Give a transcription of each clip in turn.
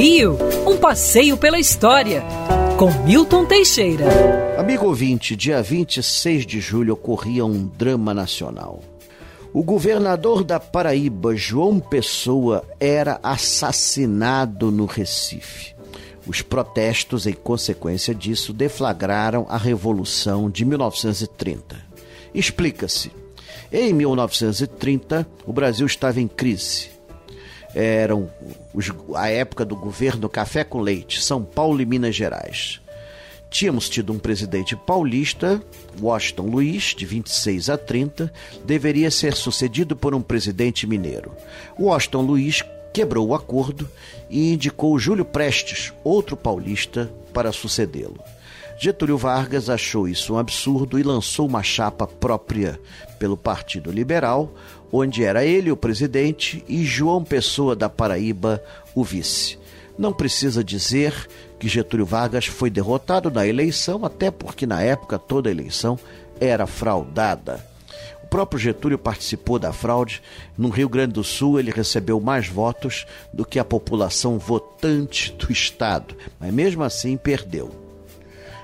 Rio, um passeio pela história, com Milton Teixeira. Amigo ouvinte, dia 26 de julho ocorria um drama nacional. O governador da Paraíba, João Pessoa, era assassinado no Recife. Os protestos, em consequência disso, deflagraram a Revolução de 1930. Explica-se. Em 1930, o Brasil estava em crise eram os, a época do governo Café com Leite, São Paulo e Minas Gerais. Tínhamos tido um presidente paulista, Washington Luiz, de 26 a 30, deveria ser sucedido por um presidente mineiro. Washington Luiz quebrou o acordo e indicou Júlio Prestes, outro paulista, para sucedê-lo. Getúlio Vargas achou isso um absurdo e lançou uma chapa própria pelo Partido Liberal, onde era ele o presidente e João Pessoa da Paraíba o vice. Não precisa dizer que Getúlio Vargas foi derrotado na eleição, até porque na época toda eleição era fraudada. Próprio Getúlio participou da fraude. No Rio Grande do Sul, ele recebeu mais votos do que a população votante do Estado, mas mesmo assim perdeu.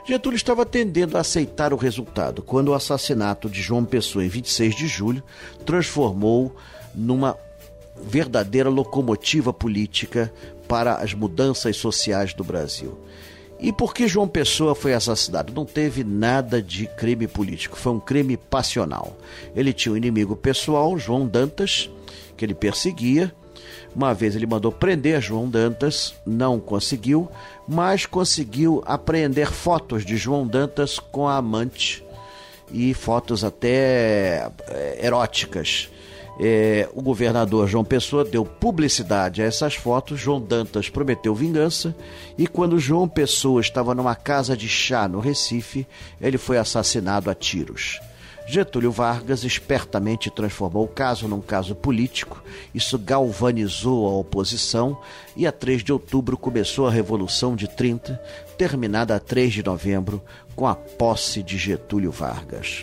Getúlio estava tendendo a aceitar o resultado quando o assassinato de João Pessoa em 26 de julho transformou numa verdadeira locomotiva política para as mudanças sociais do Brasil. E por que João Pessoa foi assassinado? Não teve nada de crime político, foi um crime passional. Ele tinha um inimigo pessoal, João Dantas, que ele perseguia, uma vez ele mandou prender João Dantas, não conseguiu, mas conseguiu apreender fotos de João Dantas com a amante e fotos até é, eróticas. É, o governador João Pessoa deu publicidade a essas fotos. João Dantas prometeu vingança e quando João Pessoa estava numa casa de chá no Recife, ele foi assassinado a tiros. Getúlio Vargas espertamente transformou o caso num caso político. Isso galvanizou a oposição e a 3 de outubro começou a Revolução de 30, terminada a 3 de novembro com a posse de Getúlio Vargas.